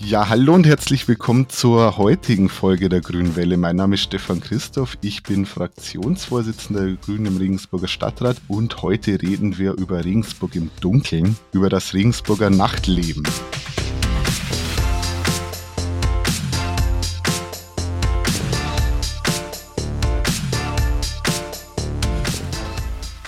Ja, hallo und herzlich willkommen zur heutigen Folge der Grünen Welle. Mein Name ist Stefan Christoph, ich bin Fraktionsvorsitzender der Grünen im Regensburger Stadtrat und heute reden wir über Regensburg im Dunkeln, über das Regensburger Nachtleben.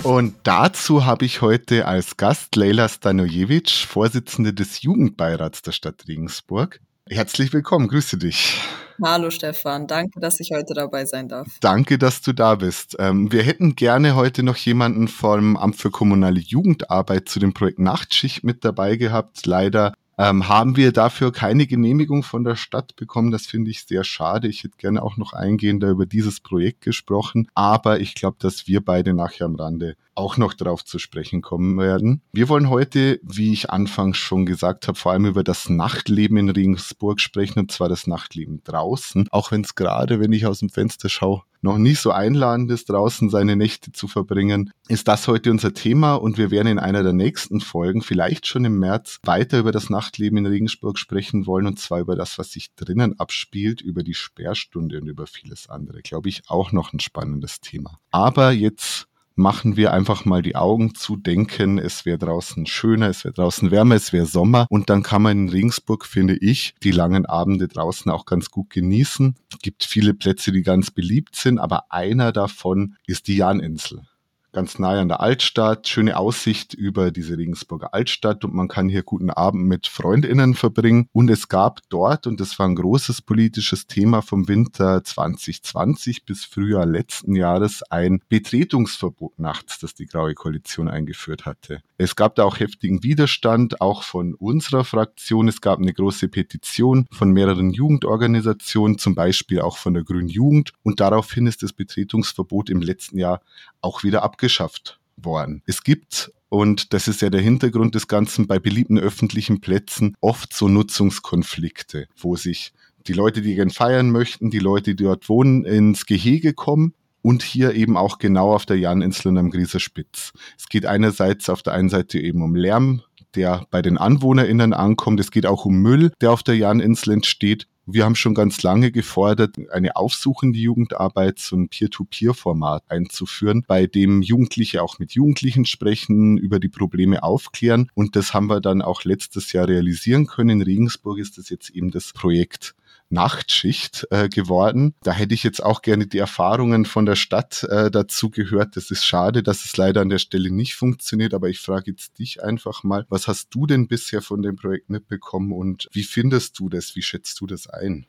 Und dazu habe ich heute als Gast Leila Stanojevic, Vorsitzende des Jugendbeirats der Stadt Regensburg. Herzlich willkommen, grüße dich. Hallo Stefan, danke, dass ich heute dabei sein darf. Danke, dass du da bist. Ähm, wir hätten gerne heute noch jemanden vom Amt für kommunale Jugendarbeit zu dem Projekt Nachtschicht mit dabei gehabt. Leider ähm, haben wir dafür keine Genehmigung von der Stadt bekommen. Das finde ich sehr schade. Ich hätte gerne auch noch eingehender über dieses Projekt gesprochen. Aber ich glaube, dass wir beide nachher am Rande auch noch darauf zu sprechen kommen werden. Wir wollen heute, wie ich anfangs schon gesagt habe, vor allem über das Nachtleben in Regensburg sprechen, und zwar das Nachtleben draußen. Auch wenn es gerade, wenn ich aus dem Fenster schaue, noch nicht so einladend ist, draußen seine Nächte zu verbringen, ist das heute unser Thema und wir werden in einer der nächsten Folgen, vielleicht schon im März, weiter über das Nachtleben in Regensburg sprechen wollen und zwar über das, was sich drinnen abspielt, über die Sperrstunde und über vieles andere. Glaube ich auch noch ein spannendes Thema. Aber jetzt machen wir einfach mal die Augen zu, denken, es wäre draußen schöner, es wäre draußen wärmer, es wäre Sommer und dann kann man in Regensburg, finde ich, die langen Abende draußen auch ganz gut genießen. Es gibt viele Plätze, die ganz beliebt sind, aber einer davon ist die Janinsel ganz nahe an der Altstadt, schöne Aussicht über diese Regensburger Altstadt und man kann hier guten Abend mit Freundinnen verbringen. Und es gab dort, und das war ein großes politisches Thema vom Winter 2020 bis Frühjahr letzten Jahres, ein Betretungsverbot nachts, das die Graue Koalition eingeführt hatte. Es gab da auch heftigen Widerstand, auch von unserer Fraktion. Es gab eine große Petition von mehreren Jugendorganisationen, zum Beispiel auch von der Grünen Jugend. Und daraufhin ist das Betretungsverbot im letzten Jahr auch wieder abgeschlossen abgeschafft worden. Es gibt und das ist ja der Hintergrund des Ganzen bei beliebten öffentlichen Plätzen oft so Nutzungskonflikte, wo sich die Leute, die gern feiern möchten, die Leute, die dort wohnen, ins Gehege kommen und hier eben auch genau auf der Janinsel und am Grieser Spitz. Es geht einerseits auf der einen Seite eben um Lärm, der bei den AnwohnerInnen ankommt. Es geht auch um Müll, der auf der Janinsel entsteht. Wir haben schon ganz lange gefordert, eine aufsuchende Jugendarbeit, so ein Peer-to-Peer-Format einzuführen, bei dem Jugendliche auch mit Jugendlichen sprechen, über die Probleme aufklären. Und das haben wir dann auch letztes Jahr realisieren können. In Regensburg ist das jetzt eben das Projekt Nachtschicht äh, geworden. Da hätte ich jetzt auch gerne die Erfahrungen von der Stadt äh, dazu gehört. Das ist schade, dass es leider an der Stelle nicht funktioniert, aber ich frage jetzt dich einfach mal, was hast du denn bisher von dem Projekt mitbekommen und wie findest du das? Wie schätzt du das ein?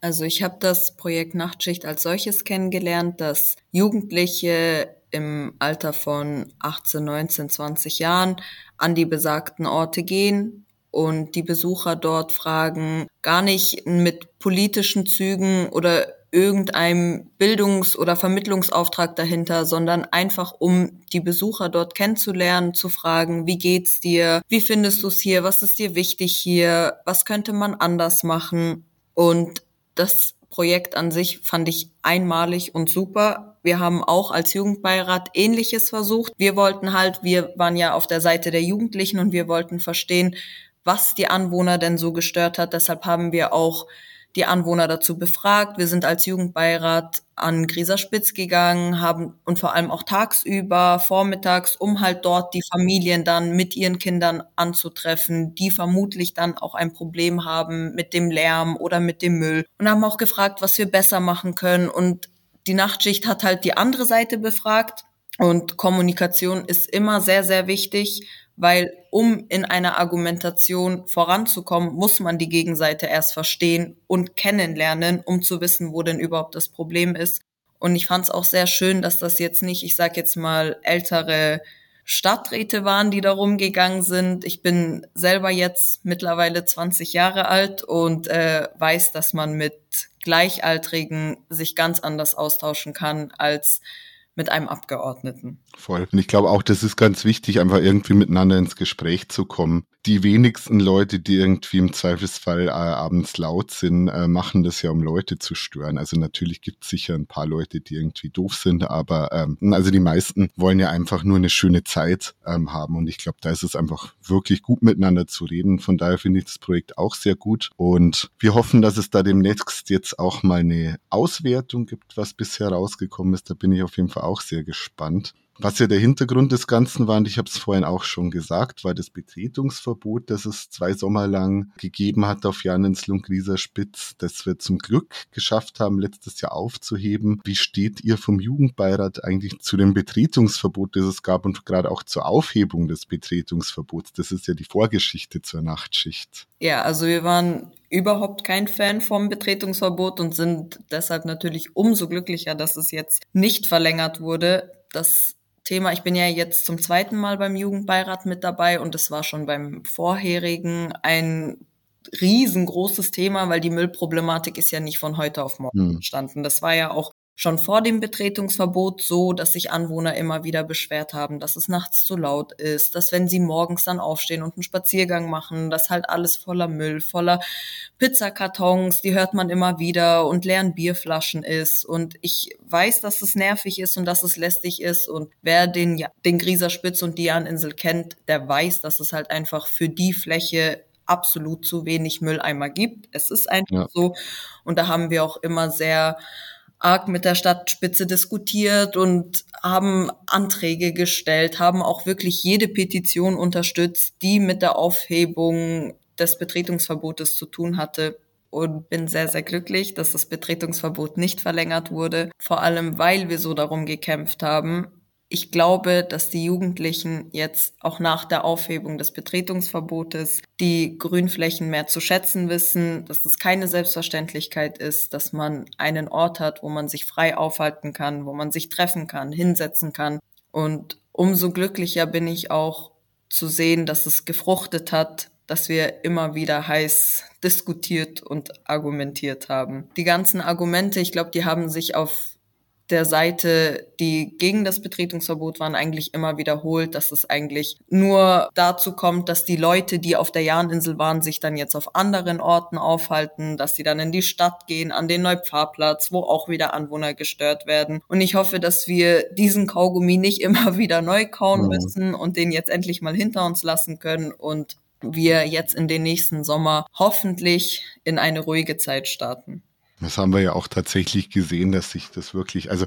Also ich habe das Projekt Nachtschicht als solches kennengelernt, dass Jugendliche im Alter von 18, 19, 20 Jahren an die besagten Orte gehen, und die Besucher dort fragen, gar nicht mit politischen Zügen oder irgendeinem Bildungs- oder Vermittlungsauftrag dahinter, sondern einfach um die Besucher dort kennenzulernen, zu fragen, wie geht's dir? Wie findest du es hier? Was ist dir wichtig hier? Was könnte man anders machen? Und das Projekt an sich fand ich einmalig und super. Wir haben auch als Jugendbeirat Ähnliches versucht. Wir wollten halt, wir waren ja auf der Seite der Jugendlichen und wir wollten verstehen, was die Anwohner denn so gestört hat. Deshalb haben wir auch die Anwohner dazu befragt. Wir sind als Jugendbeirat an Grieserspitz gegangen, haben und vor allem auch tagsüber, vormittags, um halt dort die Familien dann mit ihren Kindern anzutreffen, die vermutlich dann auch ein Problem haben mit dem Lärm oder mit dem Müll. Und haben auch gefragt, was wir besser machen können. Und die Nachtschicht hat halt die andere Seite befragt. Und Kommunikation ist immer sehr, sehr wichtig weil um in einer Argumentation voranzukommen, muss man die Gegenseite erst verstehen und kennenlernen, um zu wissen, wo denn überhaupt das Problem ist. Und ich fand es auch sehr schön, dass das jetzt nicht, ich sag jetzt mal, ältere Stadträte waren, die da rumgegangen sind. Ich bin selber jetzt mittlerweile 20 Jahre alt und äh, weiß, dass man mit Gleichaltrigen sich ganz anders austauschen kann als mit einem Abgeordneten. Voll. Und ich glaube auch, das ist ganz wichtig, einfach irgendwie miteinander ins Gespräch zu kommen. Die wenigsten Leute, die irgendwie im Zweifelsfall äh, abends laut sind, äh, machen das ja, um Leute zu stören. Also natürlich gibt es sicher ein paar Leute, die irgendwie doof sind, aber ähm, also die meisten wollen ja einfach nur eine schöne Zeit ähm, haben. Und ich glaube, da ist es einfach wirklich gut miteinander zu reden. Von daher finde ich das Projekt auch sehr gut. Und wir hoffen, dass es da demnächst jetzt auch mal eine Auswertung gibt, was bisher rausgekommen ist. Da bin ich auf jeden Fall auch sehr gespannt. Was ja der Hintergrund des Ganzen war, und ich habe es vorhin auch schon gesagt, war das Betretungsverbot, das es zwei Sommer lang gegeben hat auf Janinsl und Grieserspitz, das wir zum Glück geschafft haben, letztes Jahr aufzuheben. Wie steht ihr vom Jugendbeirat eigentlich zu dem Betretungsverbot, das es gab und gerade auch zur Aufhebung des Betretungsverbots? Das ist ja die Vorgeschichte zur Nachtschicht. Ja, also wir waren überhaupt kein Fan vom Betretungsverbot und sind deshalb natürlich umso glücklicher, dass es jetzt nicht verlängert wurde. Das Thema. Ich bin ja jetzt zum zweiten Mal beim Jugendbeirat mit dabei und es war schon beim vorherigen ein riesengroßes Thema, weil die Müllproblematik ist ja nicht von heute auf morgen hm. entstanden. Das war ja auch schon vor dem Betretungsverbot so, dass sich Anwohner immer wieder beschwert haben, dass es nachts zu laut ist, dass wenn sie morgens dann aufstehen und einen Spaziergang machen, dass halt alles voller Müll, voller Pizzakartons, die hört man immer wieder und leeren Bierflaschen ist. Und ich weiß, dass es nervig ist und dass es lästig ist. Und wer den, den Grieserspitz und die Janinsel kennt, der weiß, dass es halt einfach für die Fläche absolut zu wenig Mülleimer gibt. Es ist einfach ja. so. Und da haben wir auch immer sehr arg mit der Stadtspitze diskutiert und haben Anträge gestellt, haben auch wirklich jede Petition unterstützt, die mit der Aufhebung des Betretungsverbotes zu tun hatte. Und bin sehr, sehr glücklich, dass das Betretungsverbot nicht verlängert wurde. Vor allem, weil wir so darum gekämpft haben, ich glaube, dass die Jugendlichen jetzt auch nach der Aufhebung des Betretungsverbotes die Grünflächen mehr zu schätzen wissen, dass es keine Selbstverständlichkeit ist, dass man einen Ort hat, wo man sich frei aufhalten kann, wo man sich treffen kann, hinsetzen kann. Und umso glücklicher bin ich auch zu sehen, dass es gefruchtet hat, dass wir immer wieder heiß diskutiert und argumentiert haben. Die ganzen Argumente, ich glaube, die haben sich auf der Seite, die gegen das Betretungsverbot waren, eigentlich immer wiederholt, dass es eigentlich nur dazu kommt, dass die Leute, die auf der Jahninsel waren, sich dann jetzt auf anderen Orten aufhalten, dass sie dann in die Stadt gehen, an den Neupfarrplatz, wo auch wieder Anwohner gestört werden. Und ich hoffe, dass wir diesen Kaugummi nicht immer wieder neu kauen müssen und den jetzt endlich mal hinter uns lassen können und wir jetzt in den nächsten Sommer hoffentlich in eine ruhige Zeit starten. Das haben wir ja auch tatsächlich gesehen, dass sich das wirklich, also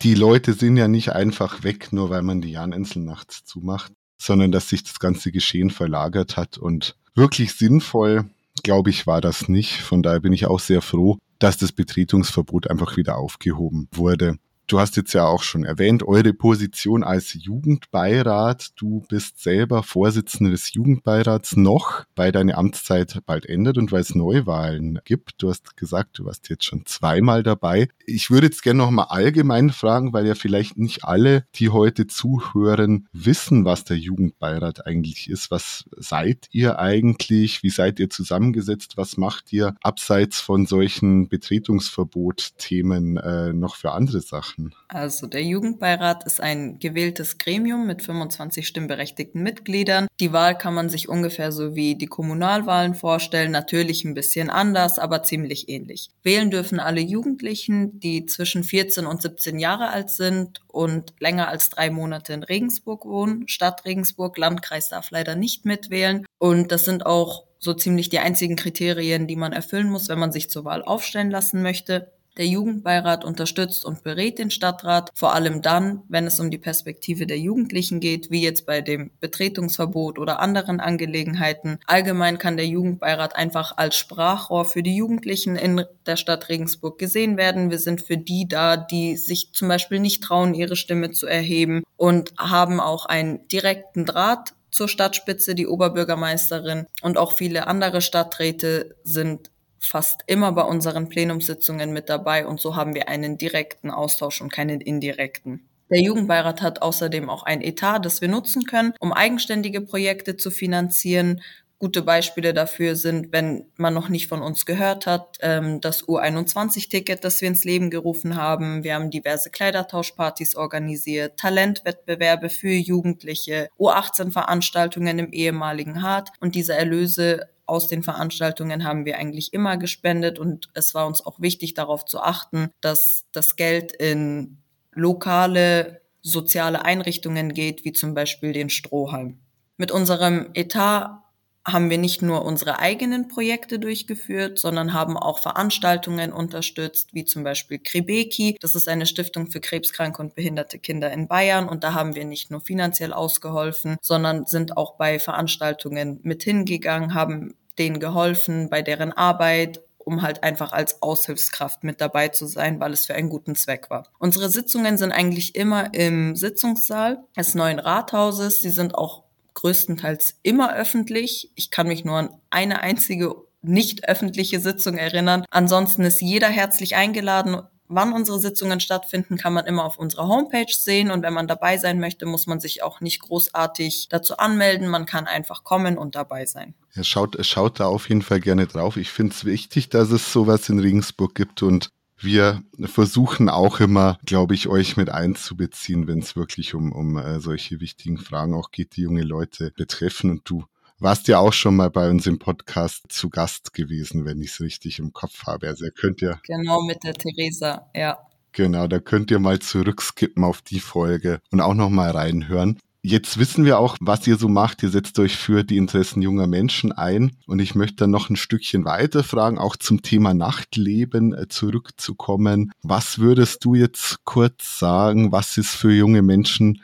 die Leute sind ja nicht einfach weg, nur weil man die Janinsel nachts zumacht, sondern dass sich das ganze Geschehen verlagert hat und wirklich sinnvoll, glaube ich, war das nicht. Von daher bin ich auch sehr froh, dass das Betretungsverbot einfach wieder aufgehoben wurde. Du hast jetzt ja auch schon erwähnt, eure Position als Jugendbeirat. Du bist selber Vorsitzende des Jugendbeirats noch, weil deine Amtszeit bald endet und weil es Neuwahlen gibt. Du hast gesagt, du warst jetzt schon zweimal dabei. Ich würde jetzt gerne noch mal allgemein fragen, weil ja vielleicht nicht alle, die heute zuhören, wissen, was der Jugendbeirat eigentlich ist. Was seid ihr eigentlich? Wie seid ihr zusammengesetzt? Was macht ihr abseits von solchen Betretungsverbot-Themen äh, noch für andere Sachen? Sachen? Also der Jugendbeirat ist ein gewähltes Gremium mit 25 stimmberechtigten Mitgliedern. Die Wahl kann man sich ungefähr so wie die Kommunalwahlen vorstellen, natürlich ein bisschen anders, aber ziemlich ähnlich. Wählen dürfen alle Jugendlichen, die zwischen 14 und 17 Jahre alt sind und länger als drei Monate in Regensburg wohnen. Stadt Regensburg, Landkreis darf leider nicht mitwählen. Und das sind auch so ziemlich die einzigen Kriterien, die man erfüllen muss, wenn man sich zur Wahl aufstellen lassen möchte. Der Jugendbeirat unterstützt und berät den Stadtrat, vor allem dann, wenn es um die Perspektive der Jugendlichen geht, wie jetzt bei dem Betretungsverbot oder anderen Angelegenheiten. Allgemein kann der Jugendbeirat einfach als Sprachrohr für die Jugendlichen in der Stadt Regensburg gesehen werden. Wir sind für die da, die sich zum Beispiel nicht trauen, ihre Stimme zu erheben und haben auch einen direkten Draht zur Stadtspitze, die Oberbürgermeisterin und auch viele andere Stadträte sind fast immer bei unseren Plenumssitzungen mit dabei und so haben wir einen direkten Austausch und keinen indirekten. Der Jugendbeirat hat außerdem auch ein Etat, das wir nutzen können, um eigenständige Projekte zu finanzieren, Gute Beispiele dafür sind, wenn man noch nicht von uns gehört hat, ähm, das U21-Ticket, das wir ins Leben gerufen haben. Wir haben diverse Kleidertauschpartys organisiert, Talentwettbewerbe für Jugendliche, U18-Veranstaltungen im ehemaligen Hart und diese Erlöse aus den Veranstaltungen haben wir eigentlich immer gespendet und es war uns auch wichtig darauf zu achten, dass das Geld in lokale soziale Einrichtungen geht, wie zum Beispiel den Strohhalm. Mit unserem Etat haben wir nicht nur unsere eigenen Projekte durchgeführt, sondern haben auch Veranstaltungen unterstützt, wie zum Beispiel Krebeki. Das ist eine Stiftung für krebskranke und behinderte Kinder in Bayern. Und da haben wir nicht nur finanziell ausgeholfen, sondern sind auch bei Veranstaltungen mit hingegangen, haben denen geholfen bei deren Arbeit um halt einfach als Aushilfskraft mit dabei zu sein, weil es für einen guten Zweck war. Unsere Sitzungen sind eigentlich immer im Sitzungssaal des neuen Rathauses. Sie sind auch größtenteils immer öffentlich. Ich kann mich nur an eine einzige nicht öffentliche Sitzung erinnern. Ansonsten ist jeder herzlich eingeladen. Wann unsere Sitzungen stattfinden, kann man immer auf unserer Homepage sehen. Und wenn man dabei sein möchte, muss man sich auch nicht großartig dazu anmelden. Man kann einfach kommen und dabei sein. Ja, schaut, schaut da auf jeden Fall gerne drauf. Ich finde es wichtig, dass es sowas in Regensburg gibt und wir versuchen auch immer, glaube ich, euch mit einzubeziehen, wenn es wirklich um, um äh, solche wichtigen Fragen auch geht, die junge Leute betreffen. Und du warst ja auch schon mal bei uns im Podcast zu Gast gewesen, wenn ich es richtig im Kopf habe. Also ihr könnt ja. Genau, mit der Theresa, ja. Genau, da könnt ihr mal zurückskippen auf die Folge und auch noch mal reinhören. Jetzt wissen wir auch, was ihr so macht. Ihr setzt euch für die Interessen junger Menschen ein. Und ich möchte dann noch ein Stückchen weiter fragen, auch zum Thema Nachtleben äh, zurückzukommen. Was würdest du jetzt kurz sagen? Was ist für junge Menschen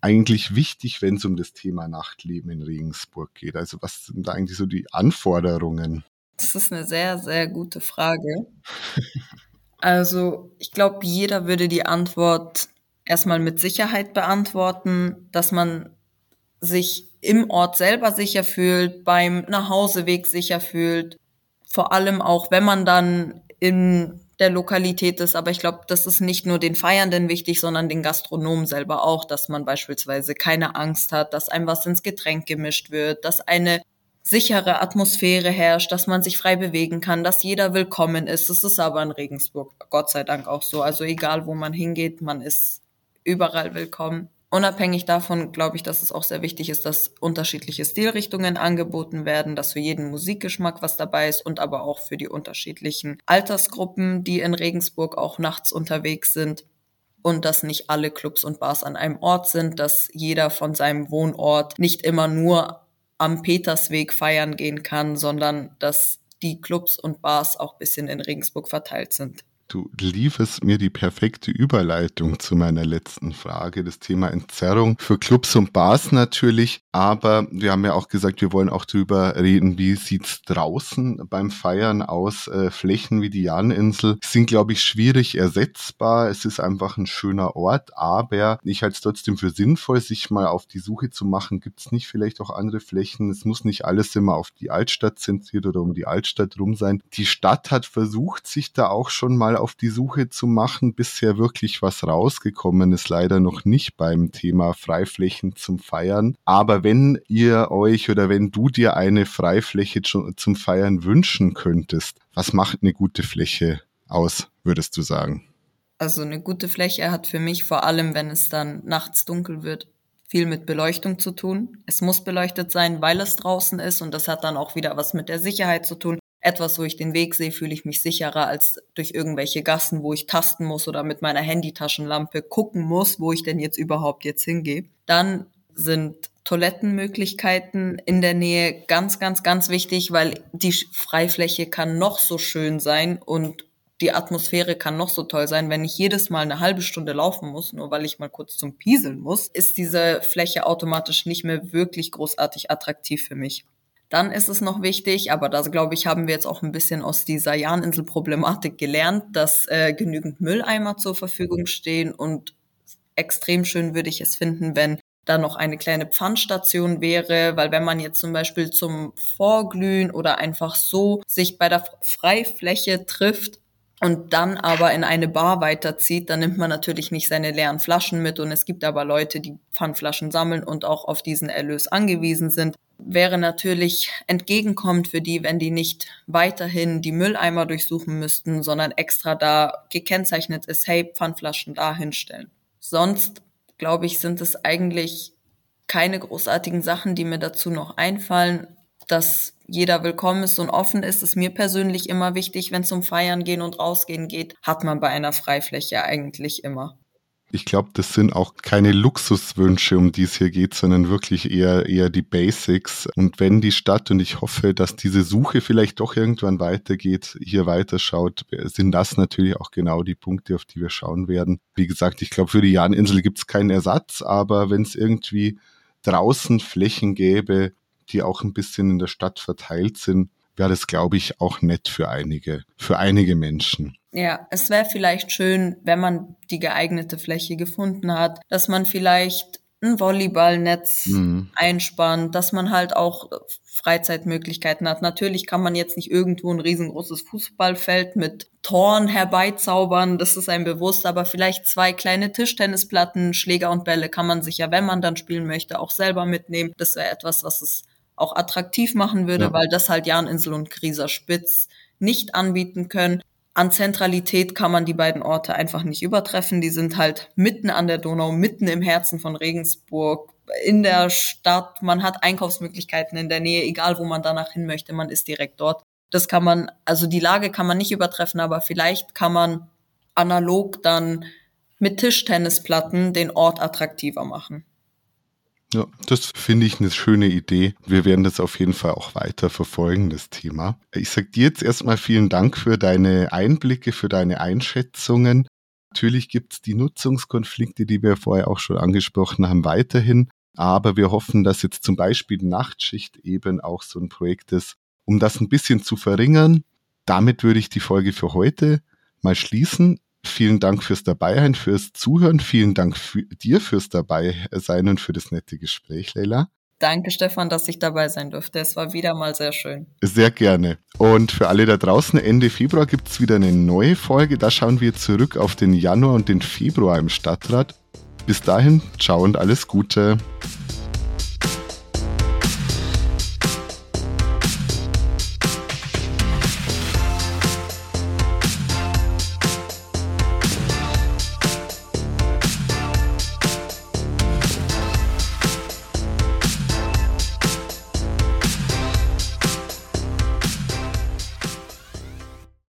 eigentlich wichtig, wenn es um das Thema Nachtleben in Regensburg geht? Also was sind da eigentlich so die Anforderungen? Das ist eine sehr, sehr gute Frage. Also ich glaube, jeder würde die Antwort erstmal mit Sicherheit beantworten, dass man sich im Ort selber sicher fühlt, beim Nachhauseweg sicher fühlt. Vor allem auch, wenn man dann in der Lokalität ist. Aber ich glaube, das ist nicht nur den Feiernden wichtig, sondern den Gastronomen selber auch, dass man beispielsweise keine Angst hat, dass einem was ins Getränk gemischt wird, dass eine sichere Atmosphäre herrscht, dass man sich frei bewegen kann, dass jeder willkommen ist. Das ist aber in Regensburg Gott sei Dank auch so. Also egal, wo man hingeht, man ist überall willkommen. Unabhängig davon glaube ich, dass es auch sehr wichtig ist, dass unterschiedliche Stilrichtungen angeboten werden, dass für jeden Musikgeschmack was dabei ist und aber auch für die unterschiedlichen Altersgruppen, die in Regensburg auch nachts unterwegs sind. Und dass nicht alle Clubs und Bars an einem Ort sind, dass jeder von seinem Wohnort nicht immer nur am Petersweg feiern gehen kann, sondern dass die Clubs und Bars auch bisschen in Regensburg verteilt sind. Du lieferst mir die perfekte Überleitung zu meiner letzten Frage, das Thema Entzerrung für Clubs und Bars natürlich. Aber wir haben ja auch gesagt, wir wollen auch drüber reden, wie sieht's draußen beim Feiern aus. Äh, Flächen wie die Janinsel sind, glaube ich, schwierig ersetzbar. Es ist einfach ein schöner Ort, aber ich halte es trotzdem für sinnvoll, sich mal auf die Suche zu machen. Gibt's nicht vielleicht auch andere Flächen? Es muss nicht alles immer auf die Altstadt zentriert oder um die Altstadt rum sein. Die Stadt hat versucht, sich da auch schon mal auf die Suche zu machen. Bisher wirklich was rausgekommen ist leider noch nicht beim Thema Freiflächen zum Feiern. Aber wenn ihr euch oder wenn du dir eine Freifläche zum Feiern wünschen könntest, was macht eine gute Fläche aus, würdest du sagen? Also eine gute Fläche hat für mich vor allem, wenn es dann nachts dunkel wird, viel mit Beleuchtung zu tun. Es muss beleuchtet sein, weil es draußen ist und das hat dann auch wieder was mit der Sicherheit zu tun. Etwas, wo ich den Weg sehe, fühle ich mich sicherer als durch irgendwelche Gassen, wo ich tasten muss oder mit meiner Handytaschenlampe gucken muss, wo ich denn jetzt überhaupt jetzt hingehe. Dann sind Toilettenmöglichkeiten in der Nähe ganz, ganz, ganz wichtig, weil die Freifläche kann noch so schön sein und die Atmosphäre kann noch so toll sein. Wenn ich jedes Mal eine halbe Stunde laufen muss, nur weil ich mal kurz zum Pieseln muss, ist diese Fläche automatisch nicht mehr wirklich großartig attraktiv für mich. Dann ist es noch wichtig, aber da glaube ich, haben wir jetzt auch ein bisschen aus dieser Jahninsel-Problematik gelernt, dass äh, genügend Mülleimer zur Verfügung stehen und extrem schön würde ich es finden, wenn da noch eine kleine Pfandstation wäre, weil wenn man jetzt zum Beispiel zum Vorglühen oder einfach so sich bei der Freifläche trifft, und dann aber in eine Bar weiterzieht, dann nimmt man natürlich nicht seine leeren Flaschen mit und es gibt aber Leute, die Pfandflaschen sammeln und auch auf diesen Erlös angewiesen sind. Wäre natürlich entgegenkommt für die, wenn die nicht weiterhin die Mülleimer durchsuchen müssten, sondern extra da gekennzeichnet ist, hey, Pfandflaschen da hinstellen. Sonst, glaube ich, sind es eigentlich keine großartigen Sachen, die mir dazu noch einfallen. Dass jeder willkommen ist und offen ist, ist mir persönlich immer wichtig, wenn es um Feiern gehen und rausgehen geht, hat man bei einer Freifläche eigentlich immer ich glaube, das sind auch keine Luxuswünsche, um die es hier geht, sondern wirklich eher, eher die Basics. Und wenn die Stadt, und ich hoffe, dass diese Suche vielleicht doch irgendwann weitergeht, hier weiterschaut, sind das natürlich auch genau die Punkte, auf die wir schauen werden. Wie gesagt, ich glaube, für die Jahninsel gibt es keinen Ersatz, aber wenn es irgendwie draußen Flächen gäbe, die auch ein bisschen in der Stadt verteilt sind, wäre das, glaube ich, auch nett für einige, für einige Menschen. Ja, es wäre vielleicht schön, wenn man die geeignete Fläche gefunden hat, dass man vielleicht ein Volleyballnetz mhm. einspannt, dass man halt auch Freizeitmöglichkeiten hat. Natürlich kann man jetzt nicht irgendwo ein riesengroßes Fußballfeld mit Toren herbeizaubern, das ist einem bewusst, aber vielleicht zwei kleine Tischtennisplatten, Schläger und Bälle kann man sich ja, wenn man dann spielen möchte, auch selber mitnehmen. Das wäre etwas, was es auch attraktiv machen würde, ja. weil das halt Jahninsel und Grieser Spitz nicht anbieten können. An Zentralität kann man die beiden Orte einfach nicht übertreffen. Die sind halt mitten an der Donau, mitten im Herzen von Regensburg, in der Stadt. Man hat Einkaufsmöglichkeiten in der Nähe, egal wo man danach hin möchte, man ist direkt dort. Das kann man, also die Lage kann man nicht übertreffen, aber vielleicht kann man analog dann mit Tischtennisplatten den Ort attraktiver machen. Ja, das finde ich eine schöne Idee. Wir werden das auf jeden Fall auch weiter verfolgen, das Thema. Ich sage dir jetzt erstmal vielen Dank für deine Einblicke, für deine Einschätzungen. Natürlich gibt es die Nutzungskonflikte, die wir vorher auch schon angesprochen haben, weiterhin. Aber wir hoffen, dass jetzt zum Beispiel Nachtschicht eben auch so ein Projekt ist, um das ein bisschen zu verringern. Damit würde ich die Folge für heute mal schließen. Vielen Dank fürs Dabeisein, fürs Zuhören. Vielen Dank für dir fürs Dabeisein und für das nette Gespräch, Leila. Danke, Stefan, dass ich dabei sein durfte. Es war wieder mal sehr schön. Sehr gerne. Und für alle da draußen, Ende Februar gibt es wieder eine neue Folge. Da schauen wir zurück auf den Januar und den Februar im Stadtrat. Bis dahin, ciao und alles Gute.